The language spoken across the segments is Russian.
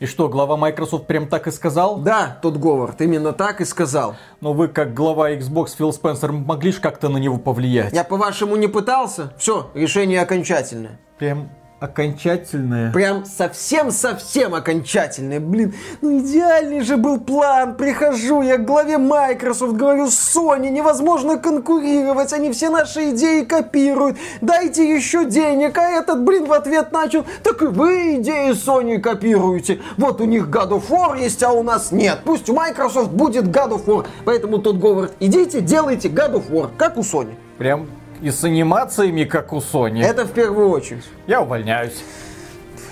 И что, глава Microsoft прям так и сказал? Да, тот Говард именно так и сказал. Но вы, как глава Xbox Фил Спенсер, могли же как-то на него повлиять? Я, по-вашему, не пытался? Все, решение окончательное. Прям окончательное. Прям совсем-совсем окончательное. Блин, ну идеальный же был план. Прихожу я к главе Microsoft, говорю, Sony, невозможно конкурировать, они все наши идеи копируют. Дайте еще денег. А этот, блин, в ответ начал, так и вы идеи Sony копируете. Вот у них God of War есть, а у нас нет. Пусть у Microsoft будет God of War. Поэтому тот говорит, идите, делайте God of War, как у Sony. Прям и с анимациями, как у Sony. Это в первую очередь. Я увольняюсь.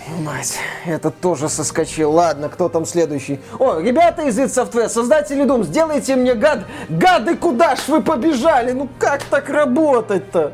Твою мать, этот тоже соскочил. Ладно, кто там следующий? О, ребята из id Software, создатели Doom, сделайте мне гад... Гады, куда ж вы побежали? Ну как так работать-то?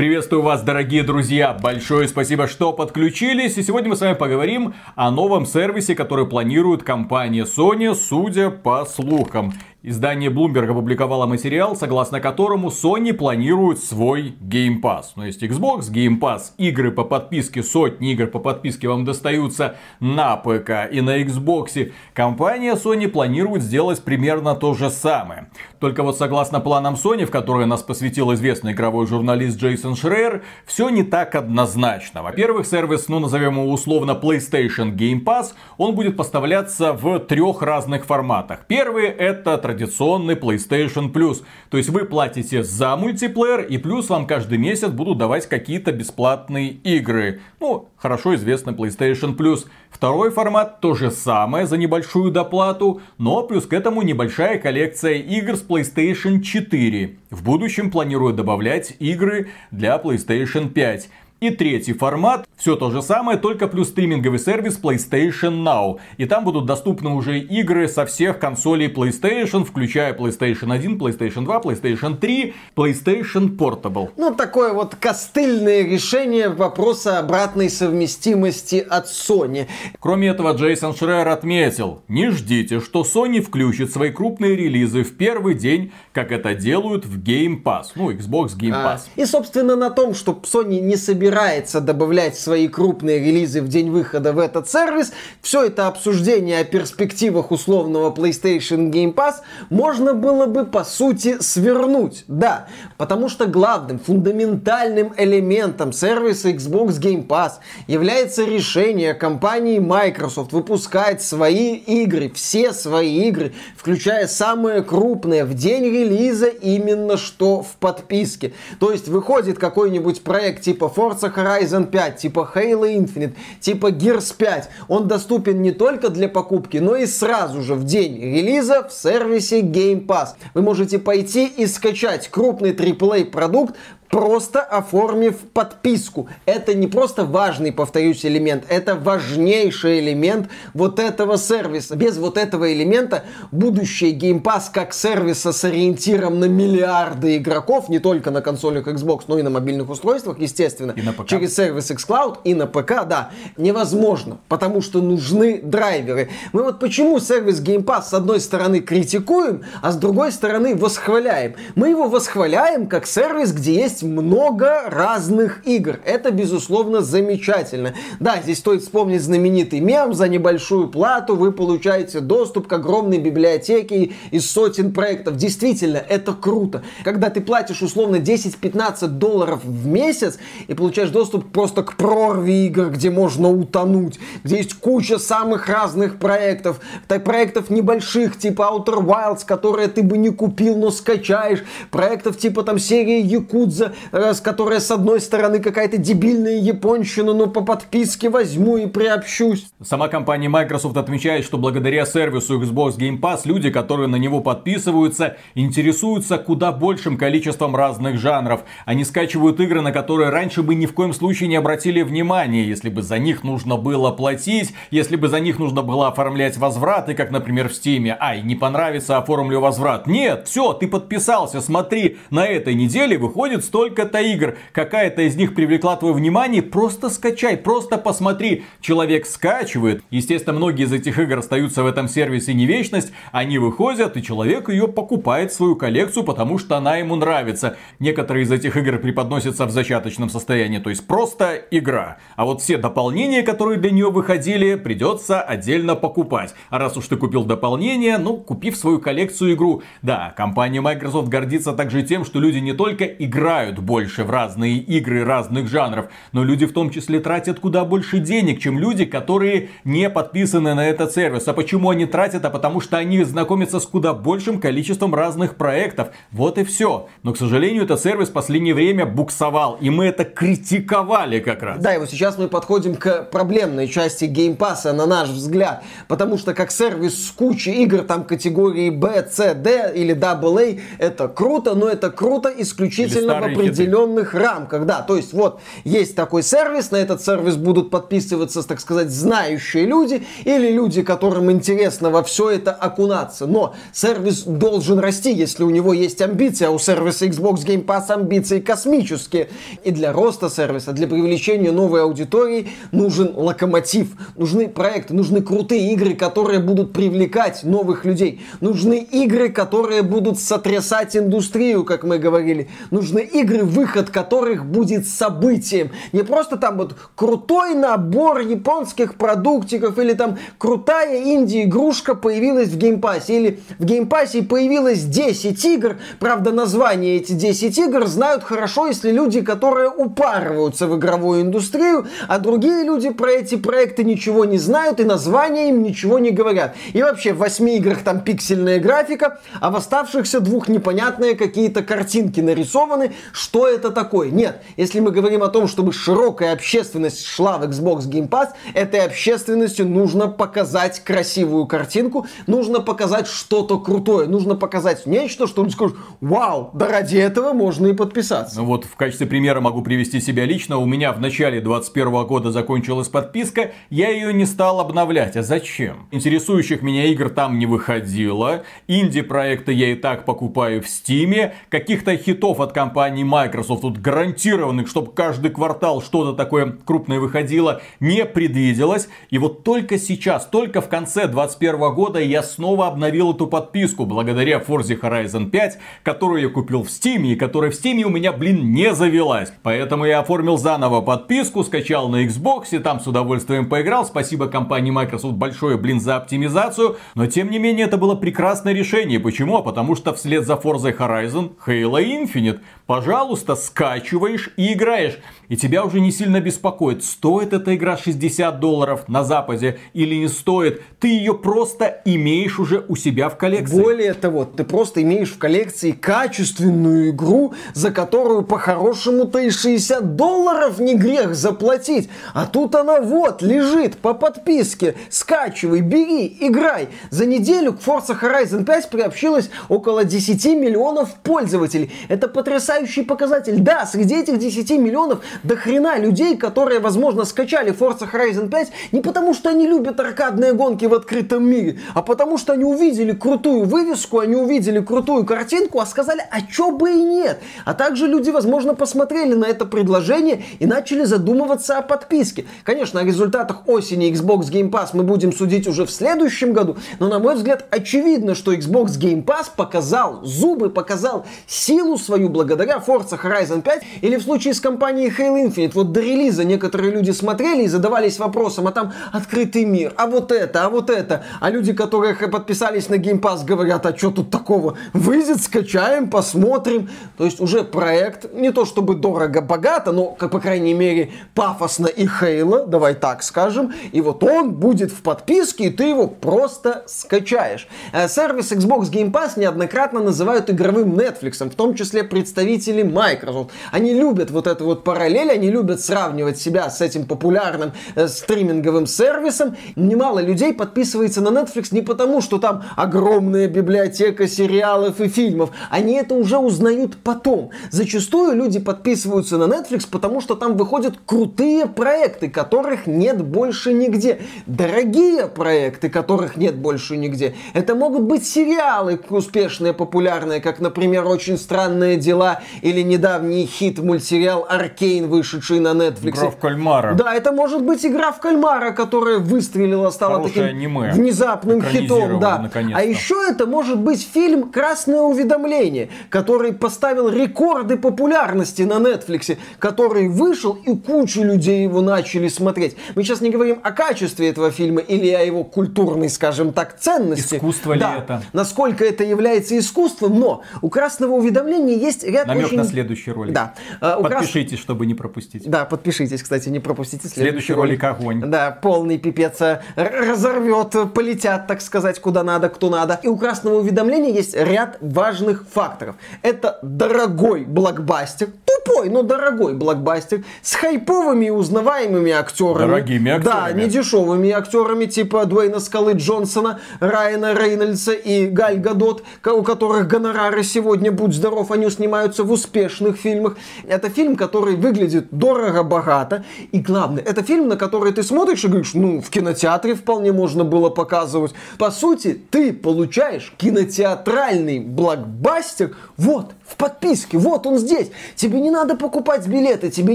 Приветствую вас, дорогие друзья! Большое спасибо, что подключились. И сегодня мы с вами поговорим о новом сервисе, который планирует компания Sony, судя по слухам. Издание Bloomberg опубликовало материал, согласно которому Sony планирует свой Game Pass. Ну, есть Xbox, Game Pass, игры по подписке, сотни игр по подписке вам достаются на ПК и на Xbox. Компания Sony планирует сделать примерно то же самое. Только вот согласно планам Sony, в которые нас посвятил известный игровой журналист Джейсон Шрейер, все не так однозначно. Во-первых, сервис, ну назовем его условно PlayStation Game Pass, он будет поставляться в трех разных форматах. Первый это традиционный PlayStation Plus. То есть вы платите за мультиплеер и плюс вам каждый месяц будут давать какие-то бесплатные игры. Ну, хорошо известный PlayStation Plus. Второй формат то же самое за небольшую доплату, но плюс к этому небольшая коллекция игр с PlayStation 4. В будущем планирую добавлять игры для PlayStation 5. И третий формат, все то же самое, только плюс стриминговый сервис PlayStation Now. И там будут доступны уже игры со всех консолей PlayStation, включая PlayStation 1, PlayStation 2, PlayStation 3, PlayStation Portable. Ну, такое вот костыльное решение вопроса обратной совместимости от Sony. Кроме этого, Джейсон Шрейер отметил, не ждите, что Sony включит свои крупные релизы в первый день, как это делают в Game Pass. Ну, Xbox Game Pass. А, и, собственно, на том, что Sony не собирается собирается добавлять свои крупные релизы в день выхода в этот сервис, все это обсуждение о перспективах условного PlayStation Game Pass можно было бы по сути свернуть. Да, потому что главным, фундаментальным элементом сервиса Xbox Game Pass является решение компании Microsoft выпускать свои игры, все свои игры, включая самые крупные в день релиза именно что в подписке. То есть выходит какой-нибудь проект типа Forza Forza Horizon 5, типа Halo Infinite, типа Gears 5, он доступен не только для покупки, но и сразу же в день релиза в сервисе Game Pass. Вы можете пойти и скачать крупный AAA продукт просто оформив подписку. Это не просто важный, повторюсь, элемент, это важнейший элемент вот этого сервиса. Без вот этого элемента будущее Game Pass как сервиса с ориентиром на миллиарды игроков, не только на консолях Xbox, но и на мобильных устройствах, естественно, и на ПК. через сервис xCloud и на ПК, да, невозможно, потому что нужны драйверы. Мы вот почему сервис Game Pass с одной стороны критикуем, а с другой стороны восхваляем. Мы его восхваляем как сервис, где есть есть много разных игр. Это, безусловно, замечательно. Да, здесь стоит вспомнить знаменитый мем. За небольшую плату вы получаете доступ к огромной библиотеке из сотен проектов. Действительно, это круто. Когда ты платишь условно 10-15 долларов в месяц и получаешь доступ просто к прорве игр, где можно утонуть, где есть куча самых разных проектов, так, проектов небольших, типа Outer Wilds, которые ты бы не купил, но скачаешь, проектов типа там серии Якудза, с которая с одной стороны какая-то дебильная японщина, но по подписке возьму и приобщусь. Сама компания Microsoft отмечает, что благодаря сервису Xbox Game Pass люди, которые на него подписываются, интересуются куда большим количеством разных жанров. Они скачивают игры, на которые раньше бы ни в коем случае не обратили внимания, если бы за них нужно было платить, если бы за них нужно было оформлять возвраты, как, например, в Steam. Ай, не понравится, оформлю возврат. Нет, все, ты подписался, смотри, на этой неделе выходит 100 столько-то игр, какая-то из них привлекла твое внимание, просто скачай, просто посмотри. Человек скачивает. Естественно, многие из этих игр остаются в этом сервисе не вечность. Они выходят, и человек ее покупает в свою коллекцию, потому что она ему нравится. Некоторые из этих игр преподносятся в зачаточном состоянии, то есть просто игра. А вот все дополнения, которые для нее выходили, придется отдельно покупать. А раз уж ты купил дополнение, ну, купи в свою коллекцию игру. Да, компания Microsoft гордится также тем, что люди не только играют больше в разные игры разных жанров, но люди в том числе тратят куда больше денег, чем люди, которые не подписаны на этот сервис. А почему они тратят? А потому что они знакомятся с куда большим количеством разных проектов. Вот и все. Но, к сожалению, этот сервис в последнее время буксовал, и мы это критиковали как раз. Да, и вот сейчас мы подходим к проблемной части Pass, на наш взгляд, потому что как сервис с кучей игр там категории B, C, D или AA, это круто, но это круто исключительно в определенных рамках, да, то есть вот есть такой сервис, на этот сервис будут подписываться, так сказать, знающие люди или люди, которым интересно во все это окунаться, но сервис должен расти, если у него есть амбиции, а у сервиса Xbox Game Pass амбиции космические, и для роста сервиса, для привлечения новой аудитории нужен локомотив, нужны проекты, нужны крутые игры, которые будут привлекать новых людей, нужны игры, которые будут сотрясать индустрию, как мы говорили, нужны игры, выход которых будет событием, не просто там вот крутой набор японских продуктиков или там крутая инди-игрушка появилась в Game Pass е или в Game Pass е появилось 10 игр, правда название эти 10 игр знают хорошо, если люди, которые упарываются в игровую индустрию, а другие люди про эти проекты ничего не знают и названия им ничего не говорят. И вообще в 8 играх там пиксельная графика, а в оставшихся двух непонятные какие-то картинки нарисованы. Что это такое? Нет, если мы говорим о том, чтобы широкая общественность шла в Xbox Game Pass, этой общественности нужно показать красивую картинку, нужно показать что-то крутое, нужно показать нечто, что люди скажут, вау, да ради этого можно и подписаться. Ну вот в качестве примера могу привести себя лично. У меня в начале 2021 года закончилась подписка, я ее не стал обновлять. А зачем? Интересующих меня игр там не выходило, инди-проекты я и так покупаю в Стиме, каких-то хитов от компании Microsoft, тут гарантированных, чтобы каждый квартал что-то такое крупное выходило, не предвиделось. И вот только сейчас, только в конце 2021 года я снова обновил эту подписку, благодаря Forza Horizon 5, которую я купил в Steam, и которая в Steam у меня, блин, не завелась. Поэтому я оформил заново подписку, скачал на Xbox, и там с удовольствием поиграл. Спасибо компании Microsoft большое, блин, за оптимизацию. Но, тем не менее, это было прекрасное решение. Почему? Потому что вслед за Forza Horizon Halo Infinite Пожалуйста, скачиваешь и играешь. И тебя уже не сильно беспокоит, стоит эта игра 60 долларов на Западе или не стоит. Ты ее просто имеешь уже у себя в коллекции. Более того, ты просто имеешь в коллекции качественную игру, за которую по-хорошему-то и 60 долларов не грех заплатить. А тут она вот, лежит по подписке. Скачивай, бери, играй. За неделю к Forza Horizon 5 приобщилось около 10 миллионов пользователей. Это потрясающе потрясающий показатель. Да, среди этих 10 миллионов до хрена людей, которые, возможно, скачали Forza Horizon 5 не потому, что они любят аркадные гонки в открытом мире, а потому, что они увидели крутую вывеску, они увидели крутую картинку, а сказали, а чё бы и нет. А также люди, возможно, посмотрели на это предложение и начали задумываться о подписке. Конечно, о результатах осени Xbox Game Pass мы будем судить уже в следующем году, но, на мой взгляд, очевидно, что Xbox Game Pass показал зубы, показал силу свою благодаря Forza Horizon 5 или в случае с компанией Halo Infinite. Вот до релиза некоторые люди смотрели и задавались вопросом, а там открытый мир, а вот это, а вот это. А люди, которые подписались на Game Pass, говорят, а что тут такого? Выйдет, скачаем, посмотрим. То есть уже проект, не то чтобы дорого-богато, но, как по крайней мере, пафосно и Halo, давай так скажем. И вот он будет в подписке, и ты его просто скачаешь. Э, сервис Xbox Game Pass неоднократно называют игровым Netflix, в том числе представители представители Microsoft. Они любят вот эту вот параллель, они любят сравнивать себя с этим популярным э, стриминговым сервисом. Немало людей подписывается на Netflix не потому, что там огромная библиотека сериалов и фильмов. Они это уже узнают потом. Зачастую люди подписываются на Netflix, потому что там выходят крутые проекты, которых нет больше нигде. Дорогие проекты, которых нет больше нигде. Это могут быть сериалы успешные, популярные, как, например, «Очень странные дела» или недавний хит мультсериал Аркейн, вышедший на Netflix. Игра в кальмара. Да, это может быть игра в кальмара, которая выстрелила, стала Хорошее таким аниме. внезапным хитом. Да. А еще это может быть фильм «Красное уведомление», который поставил рекорды популярности на Netflix, который вышел и кучу людей его начали смотреть. Мы сейчас не говорим о качестве этого фильма или о его культурной, скажем так, ценности. Искусство ли Да. это? Насколько это является искусством, но у «Красного уведомления» есть ряд Намек очень... на следующий ролик. Да. Крас- Подпишитесь, чтобы не пропустить. Да, подпишитесь, кстати, не пропустите следующий, Следующий ролик огонь. Да, полный пипец э, разорвет, э, полетят, так сказать, куда надо, кто надо. И у красного уведомления есть ряд важных факторов. Это дорогой блокбастер, тупой, но дорогой блокбастер, с хайповыми и узнаваемыми актерами. Дорогими Да, актерами. не дешевыми актерами, типа Дуэйна Скалы Джонсона, Райана Рейнольдса и Галь Гадот, у которых гонорары сегодня, будь здоров, они снимаются в успешных фильмах. Это фильм, который выглядит дорого-богато. И главное, это фильм, на который ты смотришь и говоришь, ну, в кинотеатре вполне можно было показывать. По сути, ты получаешь кинотеатральный блокбастер вот, в подписке, вот он здесь. Тебе не надо покупать билеты, тебе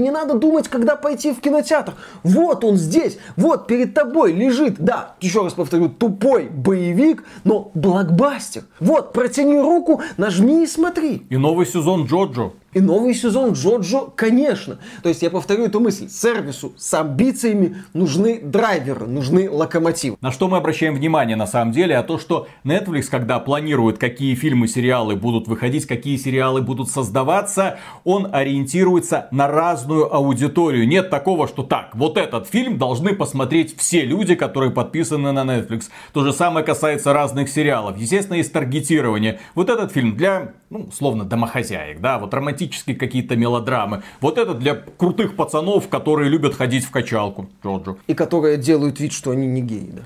не надо думать, когда пойти в кинотеатр. Вот он здесь, вот перед тобой лежит, да, еще раз повторю, тупой боевик, но блокбастер. Вот, протяни руку, нажми и смотри. И новый сезон Джоджо. И новый сезон Джоджо, конечно. То есть я повторю эту мысль. Сервису с амбициями нужны драйверы, нужны локомотивы. На что мы обращаем внимание на самом деле, а то, что Netflix, когда планирует, какие фильмы, сериалы будут выходить, какие сериалы будут создаваться, он ориентируется на разную аудиторию. Нет такого, что так, вот этот фильм должны посмотреть все люди, которые подписаны на Netflix. То же самое касается разных сериалов. Естественно, есть таргетирование. Вот этот фильм для, ну, условно, домохозяек, да, вот романтические какие-то мелодрамы. Вот этот для крутых пацанов, которые любят ходить в качалку. Джоджо. И которые делают вид, что они не геи. Да.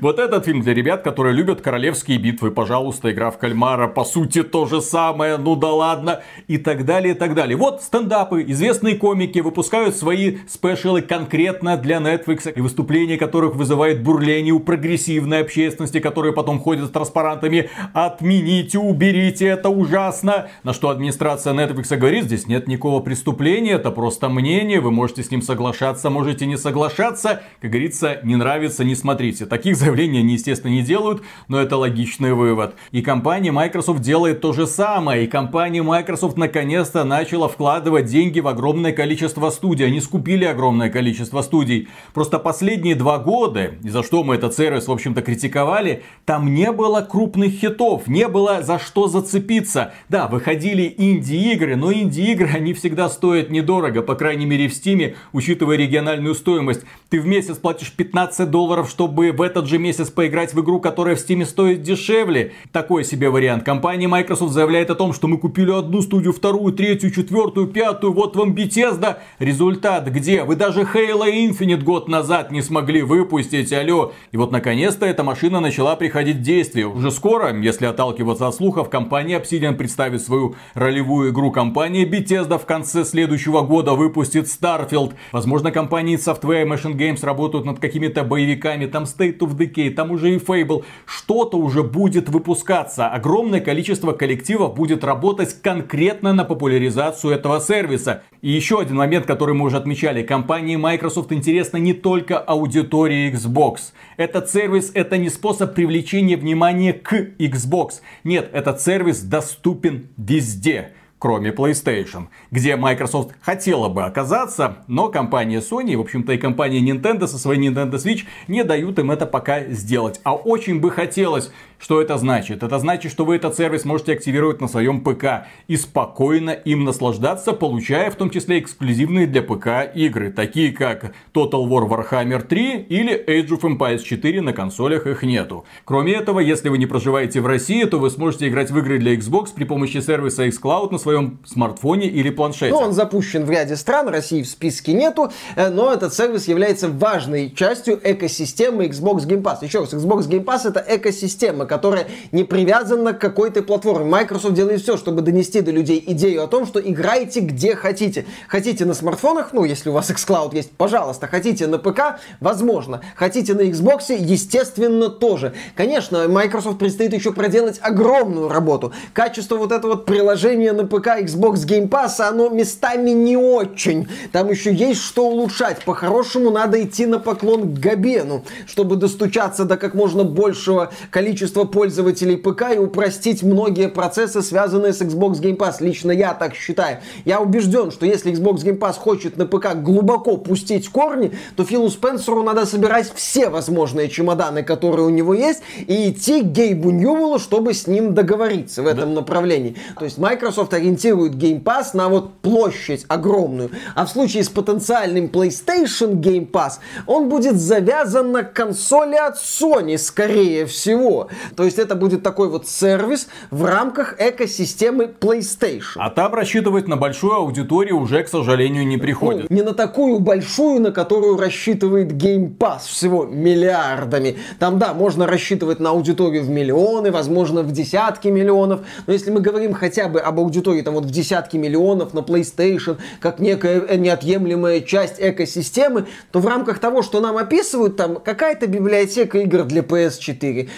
Вот этот фильм для ребят, которые любят королевские битвы, пожалуйста, игра в кальмара, по сути то же самое, ну да ладно, и так далее, и так далее. Вот стендапы, известные комики выпускают свои спешалы конкретно для Netflix, и выступления которых вызывает бурление у прогрессивной общественности, которые потом ходят с транспарантами. «Отмените, уберите, это ужасно!» На что администрация Netflix говорит, здесь нет никакого преступления, это просто мнение, вы можете с ним соглашаться, можете не соглашаться, как говорится, не нравится, не смотрите. Таких заявлений они, естественно, не делают, но это логичный вывод. И компания Microsoft делает то же самое. И компания Microsoft наконец-то начала вкладывать деньги в огромное количество студий. Они скупили огромное количество студий. Просто последние два года, за что мы этот сервис, в общем-то, критиковали, там не было крупных хитов, не было за что зацепиться. Да, выходили инди-игры, но инди-игры, они всегда стоят недорого, по крайней мере в Стиме, учитывая региональную стоимость. Ты в месяц платишь 15 долларов, чтобы в этот же месяц поиграть в игру, которая в Стиме стоит дешевле. Такой себе вариант. Компания Microsoft заявляет о том, что мы купили одну студию, вторую, третью, четвертую, пятую, вот вам Bethesda. Результат где? Вы даже Halo Infinite год назад не смогли выпустить, алло. И вот наконец-то эта машина начала приходить в действие. Уже скоро, если отталкиваться от слухов, компания Obsidian представит свою ролевую игру. Компания Bethesda в конце следующего года выпустит Starfield. Возможно, компании Software и Machine Games работают над какими-то боевиками. Там State of Decay, там уже и Fable. Что-то уже будет выпускаться. Огромное количество коллективов будет работать конкретно на популяризацию этого сервиса. И еще один момент, который мы уже отмечали. Компании Microsoft интересна не только аудитория Xbox. Этот сервис это не способ привлечения внимания к Xbox. Нет, этот сервис доступен везде кроме PlayStation, где Microsoft хотела бы оказаться, но компания Sony, в общем-то и компания Nintendo со своей Nintendo Switch не дают им это пока сделать. А очень бы хотелось, что это значит? Это значит, что вы этот сервис можете активировать на своем ПК и спокойно им наслаждаться, получая в том числе эксклюзивные для ПК игры, такие как Total War Warhammer 3 или Age of Empires 4, на консолях их нету. Кроме этого, если вы не проживаете в России, то вы сможете играть в игры для Xbox при помощи сервиса xCloud на своем смартфоне или планшете. Ну, он запущен в ряде стран, России в списке нету, э, но этот сервис является важной частью экосистемы Xbox Game Pass. Еще раз, Xbox Game Pass это экосистема, которая не привязана к какой-то платформе. Microsoft делает все, чтобы донести до людей идею о том, что играйте где хотите. Хотите на смартфонах, ну, если у вас xCloud есть, пожалуйста. Хотите на ПК, возможно. Хотите на Xbox, естественно, тоже. Конечно, Microsoft предстоит еще проделать огромную работу. Качество вот этого вот приложения на ПК Xbox Game Pass, оно местами не очень. Там еще есть что улучшать. По-хорошему надо идти на поклон к Габену, чтобы достучаться до как можно большего количества пользователей ПК и упростить многие процессы, связанные с Xbox Game Pass. Лично я так считаю. Я убежден, что если Xbox Game Pass хочет на ПК глубоко пустить корни, то Филу Спенсеру надо собирать все возможные чемоданы, которые у него есть, и идти к Гейбу Ньюэллу, чтобы с ним договориться в этом да. направлении. То есть Microsoft ориентирует Game Pass на вот площадь огромную. А в случае с потенциальным PlayStation Game Pass, он будет завязан на консоли от Sony, скорее всего. То есть это будет такой вот сервис в рамках экосистемы PlayStation. А там рассчитывать на большую аудиторию уже, к сожалению, не приходит. Ну, не на такую большую, на которую рассчитывает Game Pass всего миллиардами. Там, да, можно рассчитывать на аудиторию в миллионы, возможно, в десятки миллионов. Но если мы говорим хотя бы об аудитории там вот в десятки миллионов на PlayStation, как некая неотъемлемая часть экосистемы, то в рамках того, что нам описывают, там какая-то библиотека игр для PS4,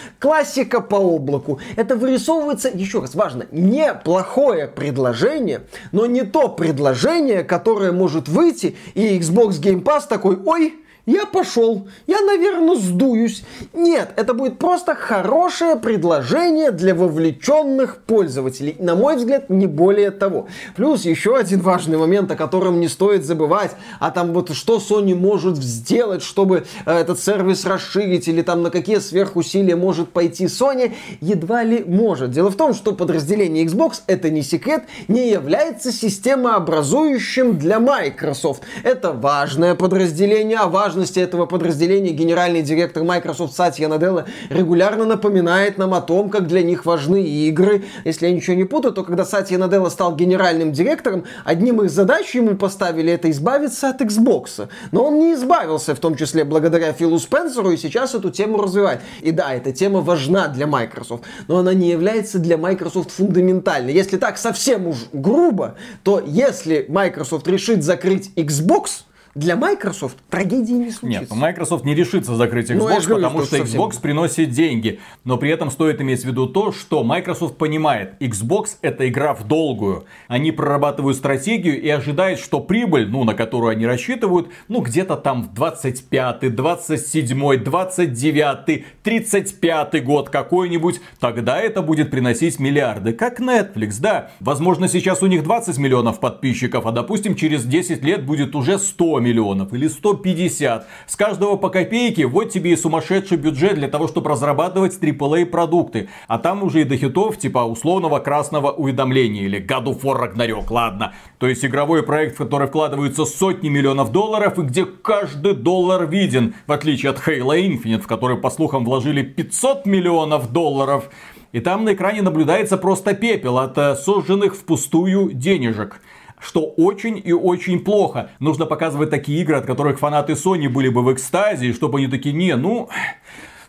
классика по облаку. Это вырисовывается, еще раз важно, неплохое предложение, но не то предложение, которое может выйти, и Xbox Game Pass такой, ой, я пошел, я, наверное, сдуюсь. Нет, это будет просто хорошее предложение для вовлеченных пользователей. На мой взгляд, не более того. Плюс еще один важный момент, о котором не стоит забывать. А там вот что Sony может сделать, чтобы э, этот сервис расширить, или там на какие сверхусилия может пойти Sony, едва ли может. Дело в том, что подразделение Xbox, это не секрет, не является системообразующим для Microsoft. Это важное подразделение, а важно важности этого подразделения генеральный директор Microsoft Сатья Наделла регулярно напоминает нам о том, как для них важны игры. Если я ничего не путаю, то когда Сатья Наделла стал генеральным директором, одним из задач ему поставили это избавиться от Xbox. Но он не избавился, в том числе благодаря Филу Спенсеру, и сейчас эту тему развивает. И да, эта тема важна для Microsoft, но она не является для Microsoft фундаментальной. Если так совсем уж грубо, то если Microsoft решит закрыть Xbox, для Microsoft трагедии не случится. Нет, Microsoft не решится закрыть ну, Xbox, ну, потому что, что Xbox совсем... приносит деньги. Но при этом стоит иметь в виду то, что Microsoft понимает, Xbox это игра в долгую. Они прорабатывают стратегию и ожидают, что прибыль, ну, на которую они рассчитывают, ну, где-то там в 25 27 29 35 год какой-нибудь, тогда это будет приносить миллиарды. Как Netflix, да. Возможно, сейчас у них 20 миллионов подписчиков, а допустим, через 10 лет будет уже 100 миллионов или 150. С каждого по копейке, вот тебе и сумасшедший бюджет для того, чтобы разрабатывать AAA продукты. А там уже и до хитов типа условного красного уведомления или God of War Ragnarok, ладно. То есть игровой проект, в который вкладываются сотни миллионов долларов и где каждый доллар виден, в отличие от Halo Infinite, в который, по слухам, вложили 500 миллионов долларов. И там на экране наблюдается просто пепел от э, сожженных впустую денежек что очень и очень плохо. Нужно показывать такие игры, от которых фанаты Sony были бы в экстазе, чтобы они такие, не, ну,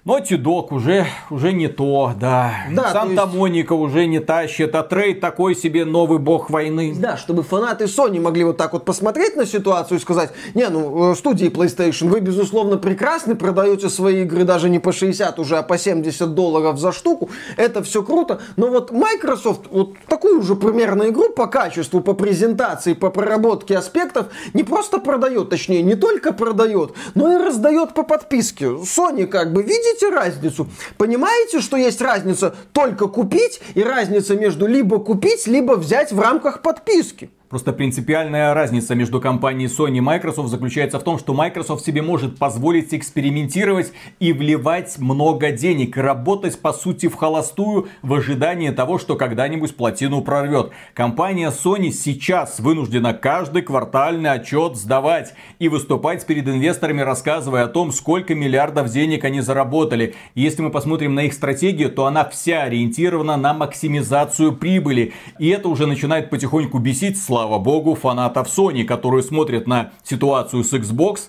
Naughty Dog уже, уже не то, да. да Санта-Моника есть... уже не тащит, а Трейд такой себе новый бог войны. Да, чтобы фанаты Sony могли вот так вот посмотреть на ситуацию и сказать, не, ну, э, студии PlayStation, вы, безусловно, прекрасны, продаете свои игры даже не по 60 уже, а по 70 долларов за штуку, это все круто, но вот Microsoft вот такую же примерно игру по качеству, по презентации, по проработке аспектов не просто продает, точнее, не только продает, но и раздает по подписке. Sony как бы видит видите разницу? Понимаете, что есть разница только купить и разница между либо купить, либо взять в рамках подписки? Просто принципиальная разница между компанией Sony и Microsoft заключается в том, что Microsoft себе может позволить экспериментировать и вливать много денег, работать по сути в холостую в ожидании того, что когда-нибудь плотину прорвет. Компания Sony сейчас вынуждена каждый квартальный отчет сдавать и выступать перед инвесторами, рассказывая о том, сколько миллиардов денег они заработали. если мы посмотрим на их стратегию, то она вся ориентирована на максимизацию прибыли. И это уже начинает потихоньку бесить, слава слава богу, фанатов Sony, которые смотрят на ситуацию с Xbox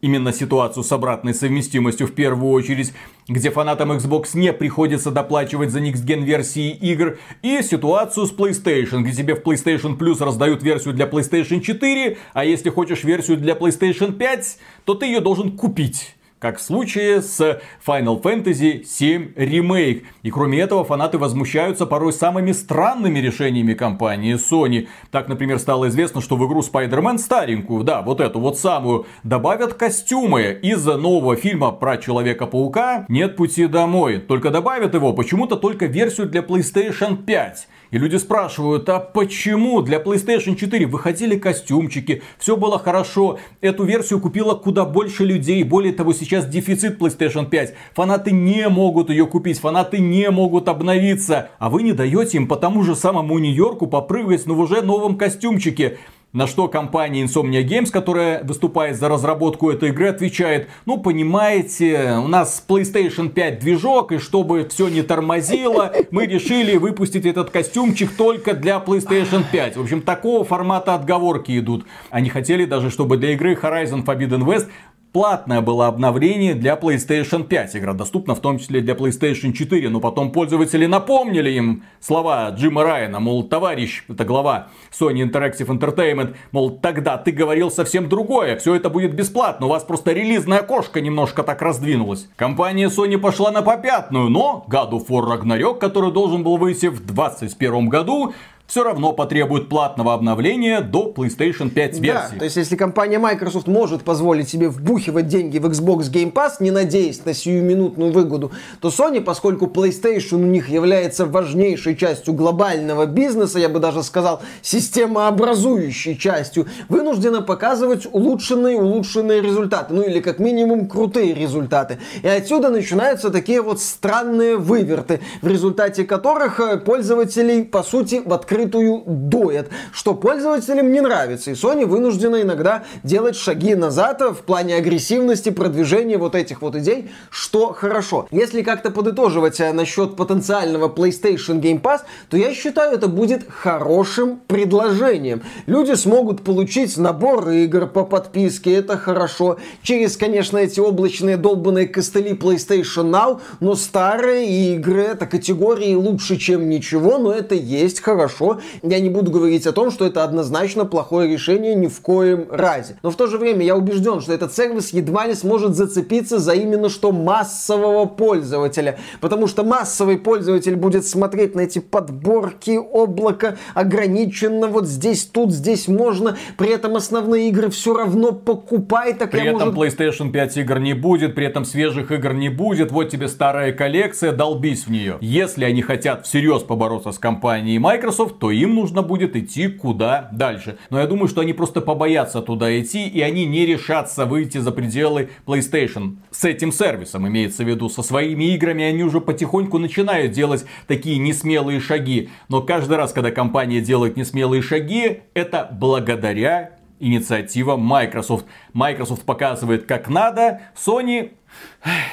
именно ситуацию с обратной совместимостью в первую очередь, где фанатам Xbox не приходится доплачивать за Next Gen версии игр, и ситуацию с PlayStation, где тебе в PlayStation Plus раздают версию для PlayStation 4, а если хочешь версию для PlayStation 5, то ты ее должен купить как в случае с Final Fantasy VII Remake. И кроме этого, фанаты возмущаются порой самыми странными решениями компании Sony. Так, например, стало известно, что в игру Spider-Man старенькую, да, вот эту вот самую, добавят костюмы из нового фильма про Человека-паука «Нет пути домой». Только добавят его почему-то только версию для PlayStation 5. И люди спрашивают, а почему для PlayStation 4 выходили костюмчики, все было хорошо, эту версию купила куда больше людей, более того, сейчас дефицит PlayStation 5, фанаты не могут ее купить, фанаты не могут обновиться, а вы не даете им по тому же самому Нью-Йорку попрыгать, но в уже новом костюмчике. На что компания Insomnia Games, которая выступает за разработку этой игры, отвечает, ну понимаете, у нас PlayStation 5 движок, и чтобы все не тормозило, мы решили выпустить этот костюмчик только для PlayStation 5. В общем, такого формата отговорки идут. Они хотели даже, чтобы для игры Horizon Forbidden West платное было обновление для PlayStation 5. Игра доступна в том числе для PlayStation 4, но потом пользователи напомнили им слова Джима Райана, мол, товарищ, это глава Sony Interactive Entertainment, мол, тогда ты говорил совсем другое, все это будет бесплатно, у вас просто релизная окошко немножко так раздвинулась. Компания Sony пошла на попятную, но God of War Ragnarok, который должен был выйти в 2021 году, все равно потребует платного обновления до PlayStation 5 версии. Да, то есть если компания Microsoft может позволить себе вбухивать деньги в Xbox Game Pass, не надеясь на сиюминутную выгоду, то Sony, поскольку PlayStation у них является важнейшей частью глобального бизнеса, я бы даже сказал, системообразующей частью, вынуждена показывать улучшенные, улучшенные результаты. Ну или как минимум крутые результаты. И отсюда начинаются такие вот странные выверты, в результате которых э, пользователей, по сути, в открытую открытую доят, что пользователям не нравится. И Sony вынуждена иногда делать шаги назад в плане агрессивности продвижения вот этих вот идей, что хорошо. Если как-то подытоживать э, насчет потенциального PlayStation Game Pass, то я считаю, это будет хорошим предложением. Люди смогут получить набор игр по подписке, это хорошо. Через, конечно, эти облачные долбанные костыли PlayStation Now, но старые игры, это категории лучше, чем ничего, но это есть хорошо хорошо. Я не буду говорить о том, что это однозначно плохое решение ни в коем разе. Но в то же время я убежден, что этот сервис едва ли сможет зацепиться за именно что массового пользователя. Потому что массовый пользователь будет смотреть на эти подборки облака ограниченно. Вот здесь, тут, здесь можно. При этом основные игры все равно покупай. Так при этом может... PlayStation 5 игр не будет, при этом свежих игр не будет. Вот тебе старая коллекция, долбись в нее. Если они хотят всерьез побороться с компанией Microsoft, то им нужно будет идти куда дальше. Но я думаю, что они просто побоятся туда идти, и они не решатся выйти за пределы PlayStation. С этим сервисом имеется в виду, со своими играми они уже потихоньку начинают делать такие несмелые шаги. Но каждый раз, когда компания делает несмелые шаги, это благодаря инициативам Microsoft. Microsoft показывает как надо, Sony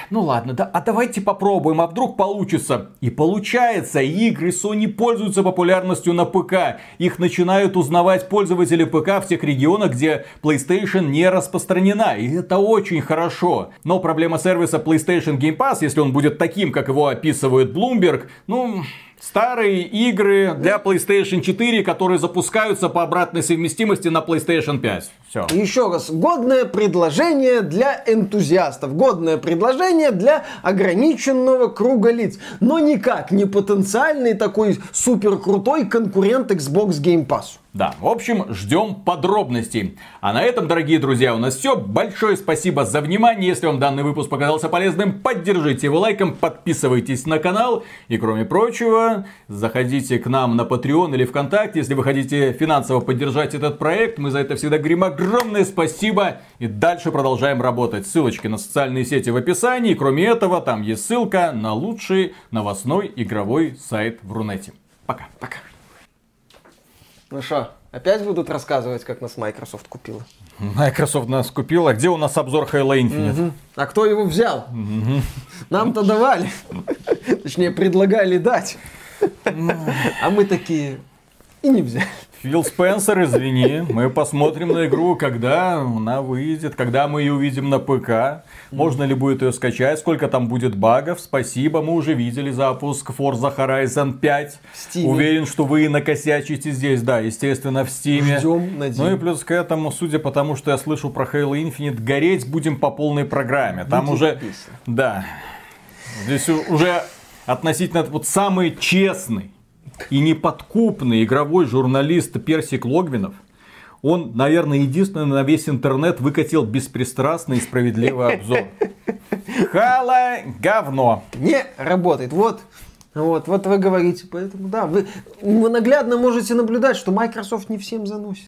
ну ладно, да, а давайте попробуем, а вдруг получится. И получается, игры Sony пользуются популярностью на ПК. Их начинают узнавать пользователи ПК в тех регионах, где PlayStation не распространена. И это очень хорошо. Но проблема сервиса PlayStation Game Pass, если он будет таким, как его описывает Bloomberg, ну, Старые игры для PlayStation 4, которые запускаются по обратной совместимости на PlayStation 5. Все. Еще раз, годное предложение для энтузиастов. Годное предложение для ограниченного круга лиц. Но никак не потенциальный такой супер крутой конкурент Xbox Game Pass. Да, в общем, ждем подробностей. А на этом, дорогие друзья, у нас все. Большое спасибо за внимание. Если вам данный выпуск показался полезным, поддержите его лайком, подписывайтесь на канал. И кроме прочего, заходите к нам на Patreon или ВКонтакте. Если вы хотите финансово поддержать этот проект, мы за это всегда говорим огромное спасибо. И дальше продолжаем работать. Ссылочки на социальные сети в описании. Кроме этого, там есть ссылка на лучший новостной игровой сайт в Рунете. Пока. Пока. Ну что, опять будут рассказывать, как нас Microsoft купила? Microsoft нас купила. Где у нас обзор Halo Infinite? Угу. А кто его взял? Угу. Нам-то давали. Точнее, предлагали дать. А мы такие и не взяли. Фил Спенсер, извини, мы посмотрим на игру, когда она выйдет, когда мы ее увидим на ПК. Можно ли будет ее скачать, сколько там будет багов. Спасибо, мы уже видели запуск Forza Horizon 5. Уверен, что вы накосячите здесь, да, естественно, в Steam. Ждем, надеюсь. Ну и плюс к этому, судя по тому, что я слышу про Halo Infinite, гореть будем по полной программе. Там Будет уже, песня. да, здесь уже относительно вот самый честный и неподкупный игровой журналист Персик Логвинов, он, наверное, единственный на весь интернет выкатил беспристрастный и справедливый обзор. Хала говно. Не работает. Вот. Вот, вот вы говорите, поэтому да, вы, вы наглядно можете наблюдать, что Microsoft не всем заносит.